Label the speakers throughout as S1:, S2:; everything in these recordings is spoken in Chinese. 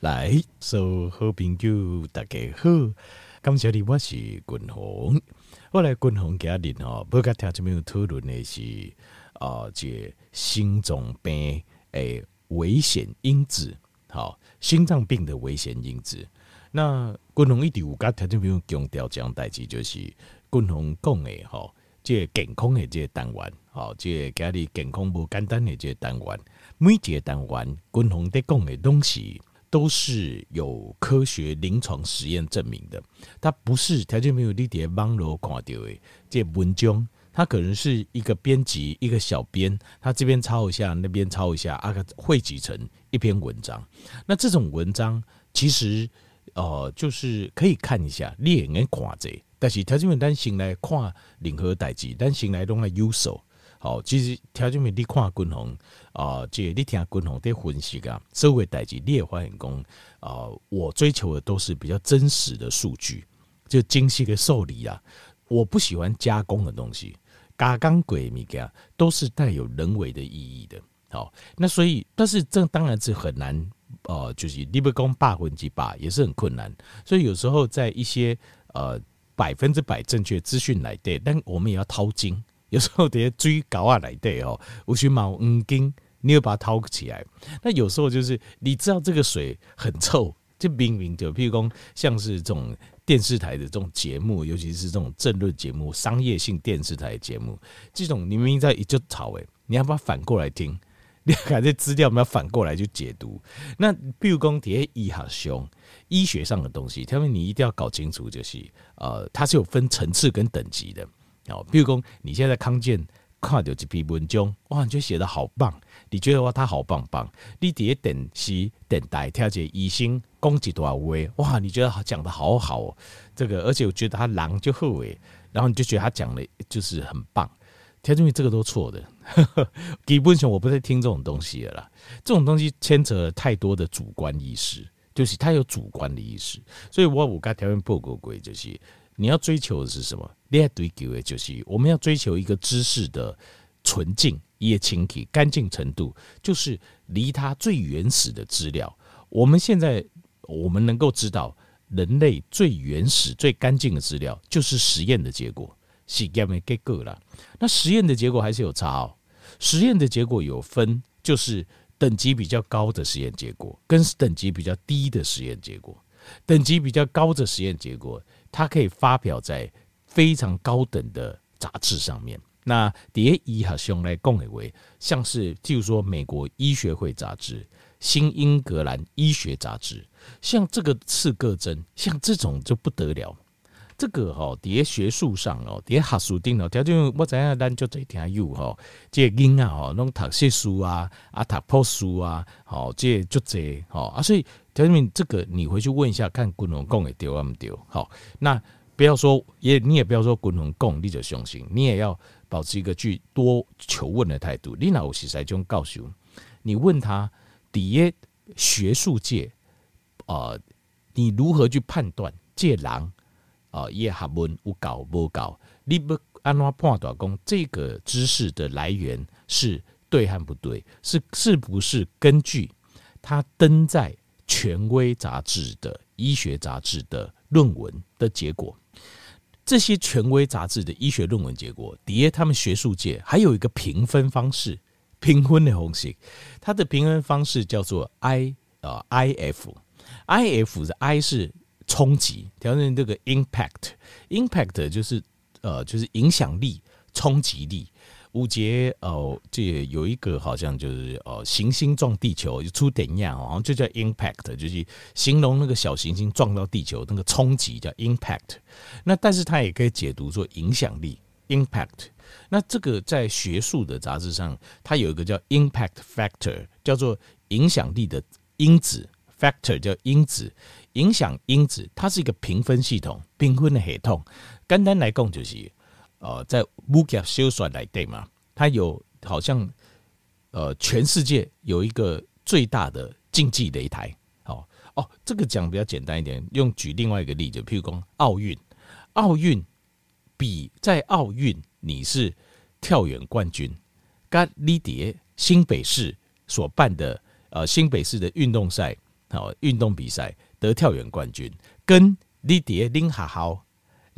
S1: 来，所有好朋友大家好，感谢你，我是君鸿。我来君鸿今日吼，不甲听这边讨论的是啊，这心脏病诶危险因子，好，心脏病的危险因子。那君鸿一直有甲听这边强调这样代志，就是君鸿讲的吼，这健康的这单元，好，这今日健康不简单的这单元，每一个单元君鸿在讲的东西。都是有科学临床实验证明的，它不是条件没有你叠网络看到的这文章，它可能是一个编辑一个小编，他这边抄一下，那边抄一下，啊，汇集成一篇文章。那这种文章其实呃，就是可以看一下，你也能看这，但是条件没有单行来看任何代志，单行来拢来优秀。好，其实条件没你看军红啊，这你听军红在分析啊，社会代志你也发现讲啊，我追求的都是比较真实的数据，就精细的受理啊。我不喜欢加工的东西，加工鬼物件都是带有人为的意义的。好，那所以，但是这当然是很难，呃，就是你不讲百分之百也是很困难。所以有时候在一些呃百分之百正确资讯来对，但我们也要掏金。有时候得追高啊来对哦，我去毛五斤，你要把它掏起来。那有时候就是你知道这个水很臭，就明明就譬如说像是这种电视台的这种节目，尤其是这种政论节目、商业性电视台节目，这种你明明在一就吵诶，你要把它反过来听，你看这资料我们要反过来去解读。那譬如说底下医学上医学上的东西，他们你一定要搞清楚，就是呃，它是有分层次跟等级的。哦，比如说你现在康健看到这篇文章，哇，你觉得写得好棒，你觉得哇他好棒棒，你第一等是等待调节医生讲几多少位，哇，你觉得讲得好好哦，这个而且我觉得他狼就后悔，然后你就觉得他讲的就是很棒，田中宇这个都错的，基本上我不再听这种东西了啦，这种东西牵扯了太多的主观意识，就是他有主观的意识，所以我我跟条件报告过就是。你要追求的是什么？你要追求的就是我们要追求一个知识的纯净、也清体、干净程度，就是离它最原始的资料。我们现在我们能够知道，人类最原始、最干净的资料，就是实验的结果。实验的结果了，那实验的结果还是有差哦。实验的结果有分，就是等级比较高的实验结果，跟等级比较低的实验结果。等级比较高的实验结果。它可以发表在非常高等的杂志上面。那第一哈兄来共以为，像是譬如说美国医学会杂志、新英格兰医学杂志，像这个刺个针，像这种就不得了。这个哈，在学术上哦，在学术顶哦，条件我知影咱就这听有哈，这囡啊哈，弄读硕书啊，啊读破书啊，好，这就这好啊，所以。条件这个你回去问一下，看滚龙贡也丢啊没丢？好，那不要说也，你也不要说滚龙贡你就相信，你也要保持一个去多求问的态度。你那我实在就告诉你，问他底下学术界、呃，你如何去判断这人啊，也学问有搞不搞？你不按怎判断讲这个知识的来源是对和不对？是是不是根据他登在？权威杂志的医学杂志的论文的结果，这些权威杂志的医学论文结果，底下他们学术界还有一个评分方式，评分的东西，它的评分方式叫做 I 啊 I F，I F 的 I 是冲击，调成这个 impact，impact 就是呃就是影响力、冲击力。五节哦，这有一个好像就是哦，行星撞地球就出点样，好像就叫 impact，就是形容那个小行星撞到地球那个冲击叫 impact。那但是它也可以解读做影响力 impact。那这个在学术的杂志上，它有一个叫 impact factor，叫做影响力的因子 factor，叫因子影响因子，它是一个评分系统，评分的系统。简单来讲就是。呃，在武侠小说来对嘛，它有好像呃，全世界有一个最大的竞技擂台。哦哦，这个讲比较简单一点，用举另外一个例子，譬如说奥运，奥运比在奥运你是跳远冠军，跟李蝶新北市所办的呃新北市的运动赛，好运动比赛得跳远冠军，跟你爹拎哈好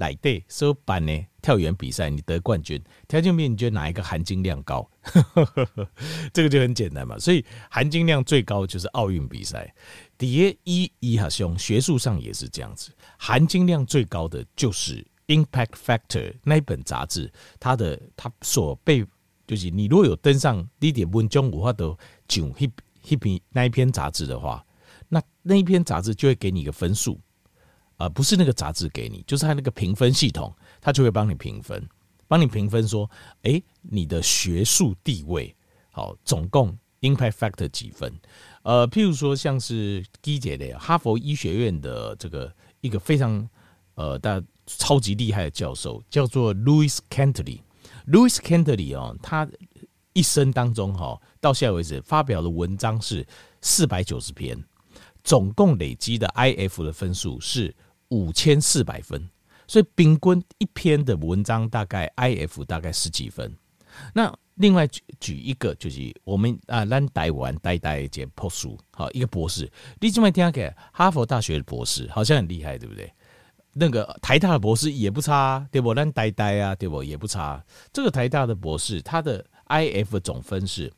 S1: 来对所办的跳远比赛你得冠军，条件比你觉得哪一个含金量高？这个就很简单嘛。所以含金量最高就是奥运比赛。第一一哈兄，学术上也是这样子，含金量最高的就是。Impact Factor 那一本杂志，它的它所被就是你如果有登上你点文章五话的九 hip hip 那一篇杂志的话，那那一篇杂志就会给你一个分数，啊、不是那个杂志给你，就是它那个评分系统，它就会帮你评分，帮你评分说，哎、你的学术地位好，总共 Impact Factor 几分？呃，譬如说像是基姐的哈佛医学院的这个一个非常呃大。超级厉害的教授叫做 Louis Cantley。Louis Cantley 哦，他一生当中哈，到现在为止发表的文章是四百九十篇，总共累积的 IF 的分数是五千四百分，所以平均一篇的文章大概 IF 大概十几分。那另外举举一个就是我们啊，咱台湾呆呆一博士，好一个博士，你这么听起来哈佛大学的博士好像很厉害，对不对？那个台大的博士也不差，对不？咱呆呆啊，对不？也不差。这个台大的博士，他的 IF 总分是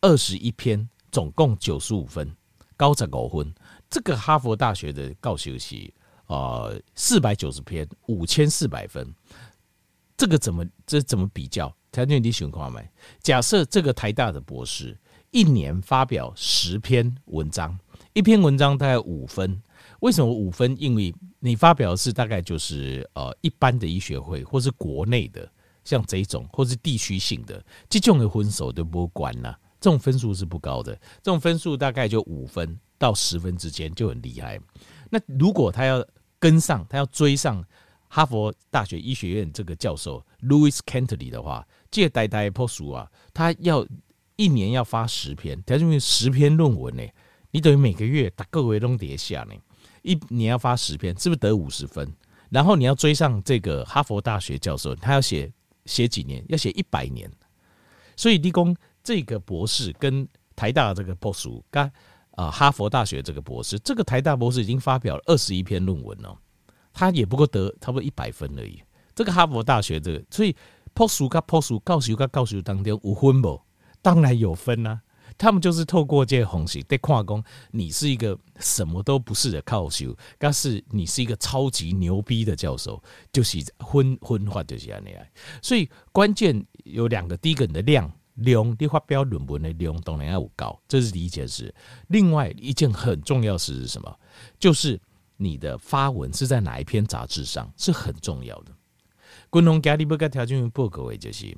S1: 二十一篇，总共九十五分，高十五分。这个哈佛大学的教授是呃四百九十篇，五千四百分。这个怎么这怎么比较？条件你喜欢看没？假设这个台大的博士一年发表十篇文章，一篇文章大概五分。为什么五分？因为你发表的是大概就是呃一般的医学会，或是国内的像这种，或是地区性的，这种的分数都不管了。这种分数是不高的，这种分数大概就五分到十分之间就很厉害。那如果他要跟上，他要追上哈佛大学医学院这个教授 Louis Cantley 的话，这代代破数啊，他要一年要发十篇，他就十篇论文呢，你等于每个月打个位都叠下呢。一年要发十篇，是不是得五十分？然后你要追上这个哈佛大学教授，他要写写几年？要写一百年。所以，理工这个博士跟台大的这个博士，跟啊哈佛大学这个博士，这个台大博士已经发表了二十一篇论文了，他也不过得差不多一百分而已。这个哈佛大学这个，所以博士跟博士教授跟教授当中有分不？当然有分啊。他们就是透过这些红旗在跨工，你是一个什么都不是的教授，但是你是一个超级牛逼的教授，就是分分化就是这样。所以关键有两个，第一个你的量量，你发表论文的量当然要有高，这是第一件事。另外一件很重要事是什么？就是你的发文是在哪一篇杂志上是很重要的。共同家里不该条件报告的就是。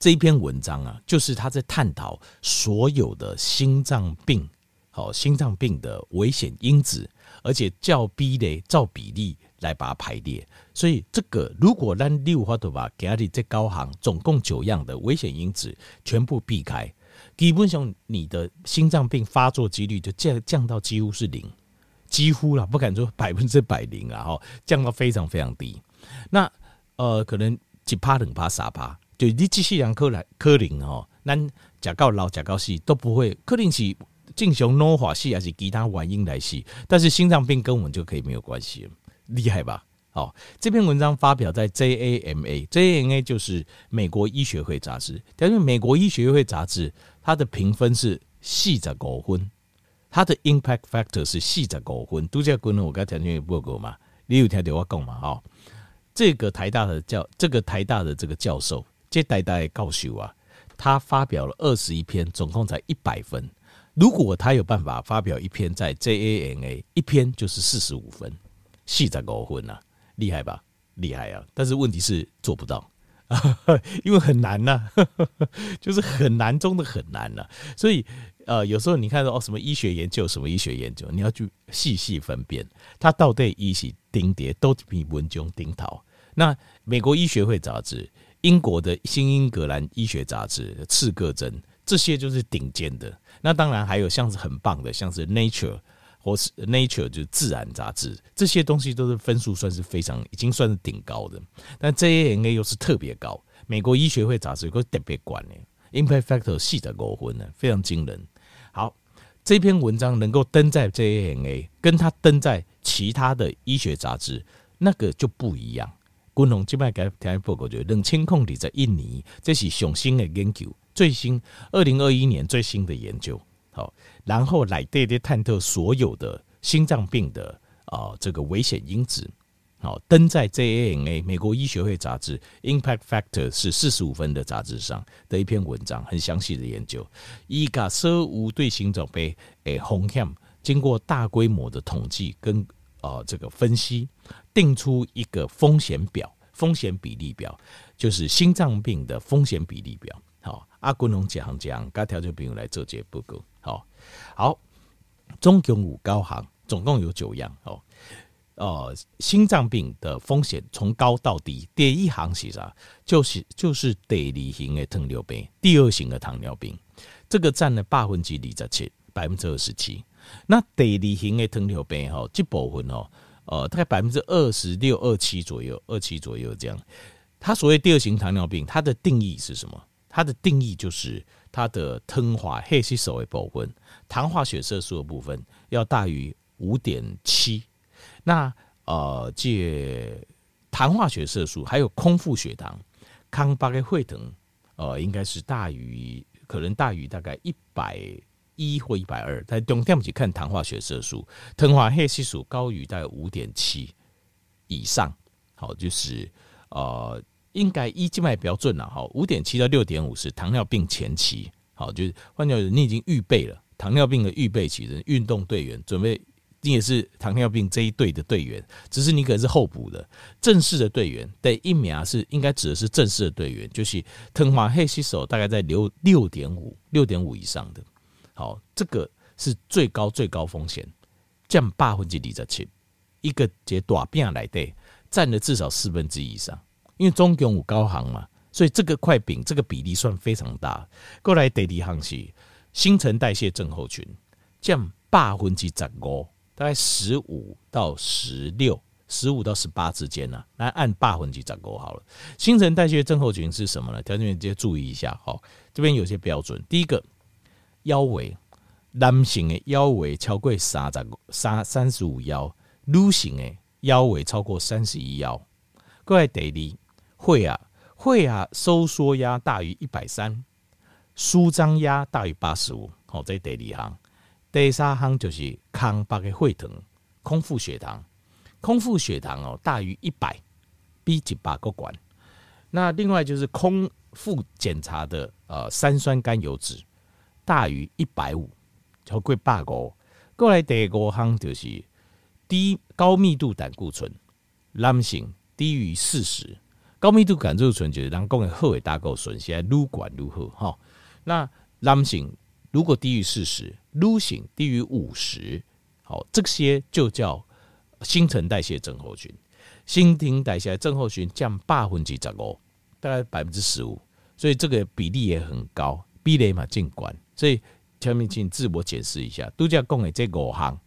S1: 这一篇文章啊，就是他在探讨所有的心脏病，好，心脏病的危险因子，而且较比例、照比例来把它排列。所以，这个如果让六花头把给他的这高行总共九样的危险因子全部避开，基本上你的心脏病发作几率就降降到几乎是零，几乎了，不敢说 百分之百零啊，哈，降到非常非常低。那呃，可能几趴、两趴、三趴。就你机器人可能可能哦，咱食到老食到死都不会，可能是进行脑化死还是其他原因来死，但是心脏病跟我们就可以没有关系，厉害吧？好，这篇文章发表在 JAMA，JAMA 就是美国医学会杂志，但是美国医学会杂志它的评分是四十五分，它的 impact factor 是四十五分，都在跟我刚才听报告嘛，你有听到我讲嘛？哈，这个台大的教，这个台大的这个教授。这代代教授啊，他发表了二十一篇，总共才一百分。如果他有办法发表一篇在 JAMA，一篇就是四十五分，四十五分啊，厉害吧？厉害啊！但是问题是做不到，因为很难呐、啊，就是很难中的很难呐、啊。所以呃，有时候你看到哦，什么医学研究，什么医学研究，你要去细细分辨，他到底一是顶叠都比文中顶头。那美国医学会杂志。英国的新英格兰医学杂志、刺客针，这些就是顶尖的。那当然还有像是很棒的，像是 Nature 或是 Nature 就是自然杂志，这些东西都是分数算是非常，已经算是顶高的。但 J A N A 又是特别高，美国医学会杂志有个特别管呢，Impact Factor 四十五分呢，非常惊人。好，这篇文章能够登在 J A N A，跟他登在其他的医学杂志，那个就不一样。军红这边给听报告就冷清控体在印尼，这是最新的研究，最新二零二一年最新的研究。哦，然后来对对探测所有的心脏病的啊这个危险因子。好，登在 JAMA 美国医学会杂志 Impact Factor 是四十五分的杂志上的一篇文章，很详细的研究。伊卡舍无对心脏病诶风险，经过大规模的统计跟啊这个分析，定出一个风险表、风险比例表，就是心脏病的风险比例表。好，阿军龙讲讲，该条件朋友来做这报告。好，好，总共五高行，总共有九样。哦。呃，心脏病的风险从高到低，第一行是啥？就是就是第二型的糖尿病，第二型的糖尿病，这个占了百分之二十七，百分之二十七。那第二型的糖尿病哈，这部分哦，呃，大概百分之二十六、二七左右，二七左右这样。它所谓第二型糖尿病，它的定义是什么？它的定义就是它的糖化血色素的部分，糖化血色素的部分要大于五点七。那呃，借糖化血色素还有空腹血糖，康巴的会疼，呃，应该是大于，可能大于大概一百一或一百二。但重点是看糖化血色素，糖化血色素高于大概五点七以上，好，就是呃，应该一静脉标准了，好，五点七到六点五是糖尿病前期，好，就是换句话说，你已经预备了糖尿病的预备期的运动队员准备。你也是糖尿病这一队的队员，只是你可能是候补的。正式的队员，对一秒是应该指的是正式的队员，就是糖化血色素大概在六六点五六点五以上的。好，这个是最高最高风险，降百分之二十七，一个这大饼来对，占了至少四分之一以上。因为中共有高行嘛，所以这个块饼这个比例算非常大。过来第二行是新陈代谢症候群，占百分之十五。大概十五到十六，十五到十八之间呢、啊，来按八分之十五好了。新陈代谢症候群是什么呢？条件员直接注意一下，好，这边有些标准。第一个，腰围，男性的腰围超过三十三三十五腰，女性的腰围超过三十一腰。各位第二二，血压，血压收缩压大于一百三，舒张压大于八十五。好，这第二行。第三行就是康巴的血糖，空腹血糖，空腹血糖哦大于一百，比一百个管。那另外就是空腹检查的呃三酸甘油脂大于一百五，超过百个。过来第五行就是低高密度胆固醇，男性低于四十，高密度胆固醇就是人讲的好的胆固醇，现在愈管愈好哈。那男性如果低于四十，女性低于五十，好，这些就叫新陈代谢症候群。新陈代谢症候群降百分之十五，大概百分之十五，所以这个比例也很高，比例嘛尽管。所以前面请自我解释一下，都叫讲的这五项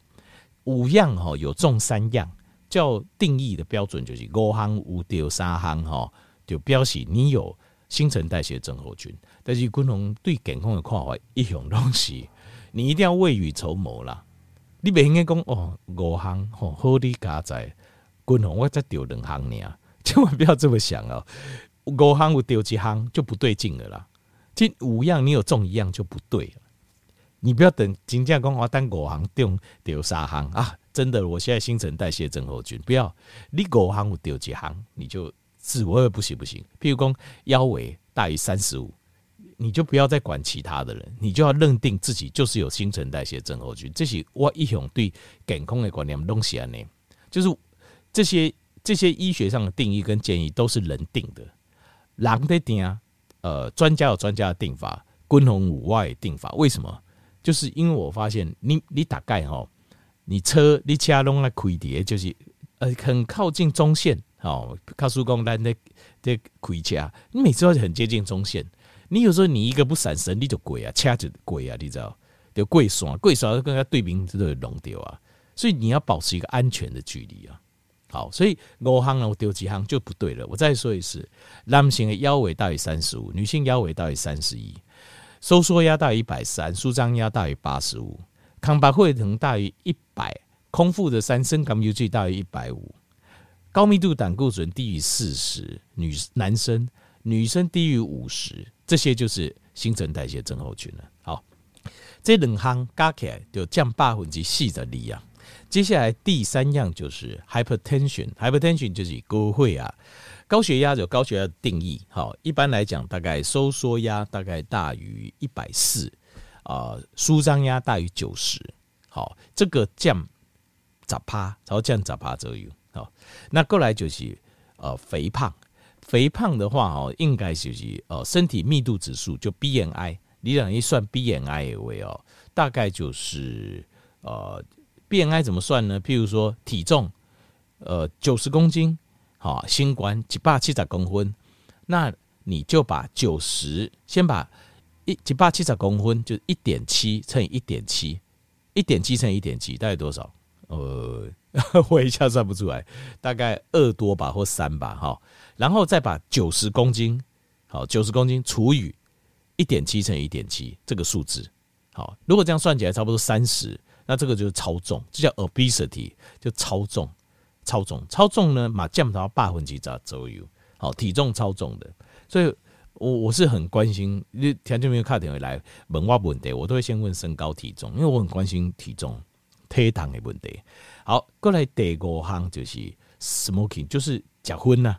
S1: 五样哈，有中三样，叫定义的标准就是五项有丢三项哈，就表示你有新陈代谢症候群。但是军红对健康的看法一样东西。你一定要未雨绸缪啦！你别应该讲哦，五项吼好你加在，军红我再丢两项呢，千万不要这么想哦。五项我丢几项就不对劲了啦。这五样你有中一样就不对了。你不要等金价讲我单五项丢丢三行啊！真的，我现在新陈代谢症候群，不要你五行我丢几行，你就自我也不行不行。譬如讲腰围大于三十五。你就不要再管其他的人，你就要认定自己就是有新陈代谢症候群。这是我一向对健康的观念东西啊，呢，就是这些这些医学上的定义跟建议都是人定的，人的定啊，呃，专家有专家的定法，军红五外定法。为什么？就是因为我发现你你大概哈，你车你车拢来开的，就是呃很靠近中线，哦，高速公路在在开车，你每次都很接近中线。你有时候你一个不闪神，你就鬼啊，车就鬼啊，你知道？就跪爽，跪爽跟人家对面这个弄掉啊，所以你要保持一个安全的距离啊。好，所以五项呢，我丢几行就不对了。我再说一次，男性的腰围大于三十五，女性腰围大于三十一，收缩压大于一百三，舒张压大于八十五，空白血糖大于一百，空腹的三升甘油曲大于一百五，高密度胆固醇低于四十，女男生女生低于五十，这些就是新陈代谢症候群了。好，这两项加起来就降百分之四十二啊。接下来第三样就是 hypertension，hypertension 就是高血压，高血压有高血压的定义，好，一般来讲大概收缩压大概大于一百四。啊，舒张压大于九十，好，这个降咋趴，然后降咋趴左右，好，那过来就是呃肥胖，肥胖的话哦，应该就是呃身体密度指数就 BMI，你俩一算 BMI 为哦，大概就是呃 BMI 怎么算呢？譬如说体重呃九十公斤，好，新冠一百七十公分，那你就把九十先把。一一百七十公分就是一点七乘以一点七，一点七乘以一点七大概多少？呃，我一下算不出来，大概二多吧或三吧，哈。然后再把九十公斤，好，九十公斤除以一点七乘以一点七这个数字，好，如果这样算起来差不多三十，那这个就是超重，这叫 obesity，就超重，超重，超重呢，马降到百分之十左右，好，体重超重的，所以。我我是很关心，你听见没有？卡电话来问我问题，我都会先问身高体重，因为我很关心体重、体重的问题。好，过来第五项就是 smoking，就是食荤呐，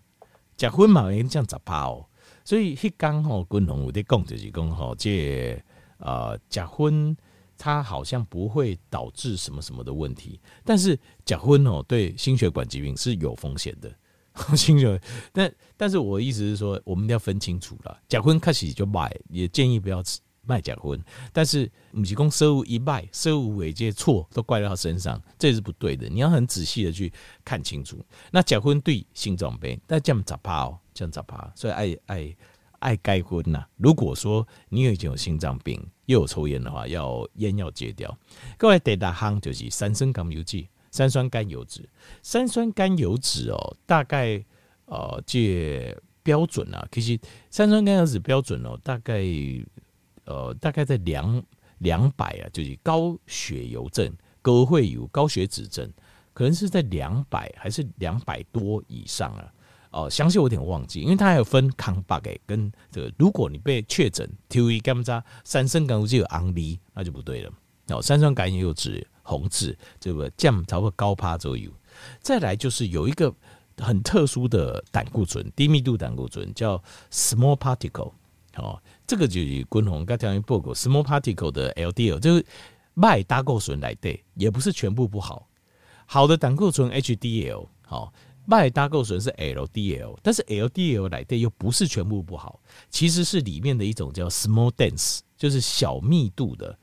S1: 食荤嘛，已经这样十趴哦。所以迄刚吼，军红有在讲就是讲吼，这呃食荤它好像不会导致什么什么的问题，但是假婚哦，对心血管疾病是有风险的。心血管，但但是我的意思是说，我们要分清楚了。假婚开始就卖，也建议不要卖假婚。但是母鸡公收入一卖，收入尾这些错都怪到他身上，这是不对的。你要很仔细的去看清楚。那假婚对心脏病，那这样咋怕哦？这样咋怕？所以爱爱爱该婚呐。如果说你已经有心脏病，又有抽烟的话，要烟要戒掉。各位第六项就是三酸甘油曲。三酸甘油酯，三酸甘油酯哦，大概呃，这标准啊，其实三酸甘油酯标准哦，大概呃，大概在两两百啊，就是高血油症、高会油、高血脂症，可能是在两百还是两百多以上啊？哦、呃，详细我有点忘记，因为它还有分康巴给跟这个，如果你被确诊 TUE 甘渣三酸甘油酯有昂离，那就不对了。哦，三酸甘油酯。红字这个降差不多高趴左右，再来就是有一个很特殊的胆固醇，低密度胆固醇叫 small particle，哦，这个就是滚红刚才报告 small particle 的 LDL，就是麦胆固醇来对，也不是全部不好，好的胆固醇 HDL，好，麦胆固醇是 LDL，但是 LDL 来的又不是全部不好，其实是里面的一种叫 small dense，就是小密度的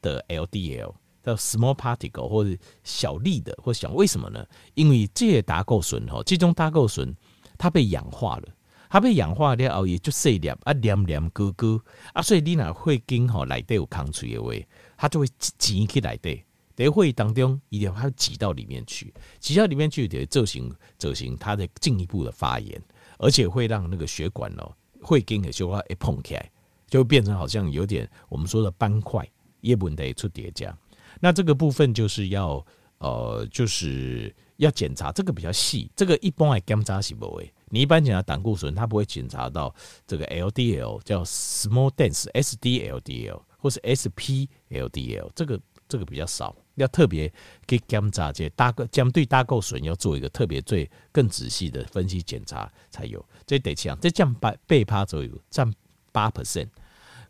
S1: 的 LDL。叫 small particle 或者小粒的，或小为什么呢？因为这些胆固醇哈，这种胆固醇它被氧化了，它被氧化了后也就碎粒啊，黏黏疙疙啊，所以你那会经哈内底有空嘴的话，它就会挤起来的。在会当中一定要它挤到里面去，挤到里面去就会造成造成它的进一步的发炎，而且会让那个血管哦，会跟的血管一碰起来，就会变成好像有点我们说的斑块，也不能出叠加。那这个部分就是要呃，就是要检查这个比较细，这个一般来检查是不会。你一般检查胆固醇，它不会检查到这个 LDL 叫 small dense SDLDL 或是 SPLDL，这个这个比较少，要特别给检查这大个针对胆固醇要做一个特别最更仔细的分析检查才有。这得讲，这降八八趴左右，占八 percent。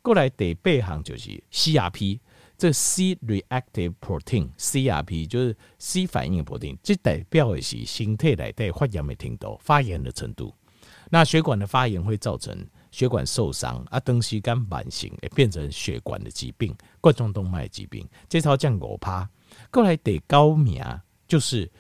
S1: 过来得八项就是 CRP。这 C reactive protein，CRP 就是 C 反应的 protein，这代表的是身体内的发炎的程度，发炎的程度。那血管的发炎会造成血管受伤啊，东西肝慢性也变成血管的疾病，冠状动脉疾病。这套降五趴，过来得高名，就是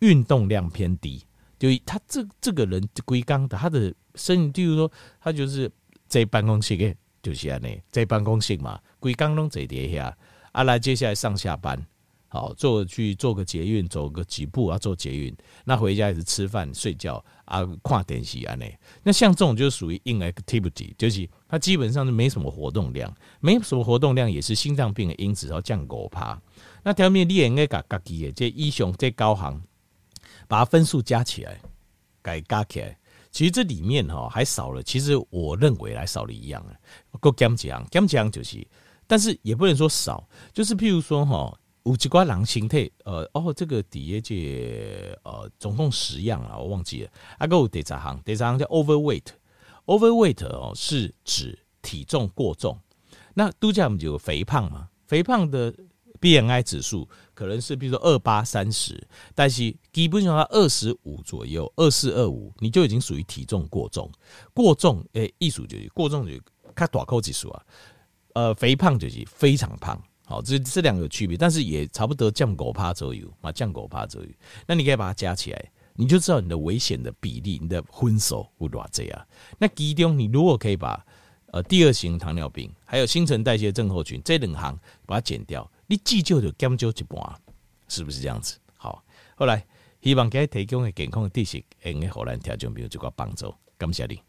S1: 运动量偏低，就他这这个人归刚的，他的身体，例如说他就是在办公室的。就是安尼，在办公室嘛，归刚拢坐伫遐，啊来接下来上下班，好，做去做个捷运，走个几步啊，坐捷运，那回家也是吃饭、睡觉啊，看电视啊，那那像这种就属于 inactivity，就是它基本上是没什么活动量，没什么活动量也是心脏病的因子，然后降狗趴。那条面你也应该把自己的这医雄这高行，把分数加起来，改加起来，其实这里面哈还少了，其实我认为还少了一样啊，够减奖，减奖就是，但是也不能说少，就是譬如说哈。有几挂狼形态，呃，哦，这个底下这呃，总共十样啊，我忘记了。啊，个有第三行，第三行叫 overweight，overweight 哦是指体重过重。那度假我们就有肥胖嘛，肥胖的 BMI 指数可能是比如说二八三十，但是基本上二十五左右，二四二五你就已经属于体重过重。过重诶，意思就是过重就看大口指数啊，呃，肥胖就是非常胖。好，这这两个区别，但是也差不多降狗趴左右嘛，降狗趴左右。那你可以把它加起来，你就知道你的危险的比例，你的分数会多这样。那其中你如果可以把呃第二型糖尿病还有新陈代谢症候群这两行把它减掉，你至少就减少一半，是不是这样子？好，后来希望给提供的健康的知识，能给荷兰听众朋友这个帮助，感谢你。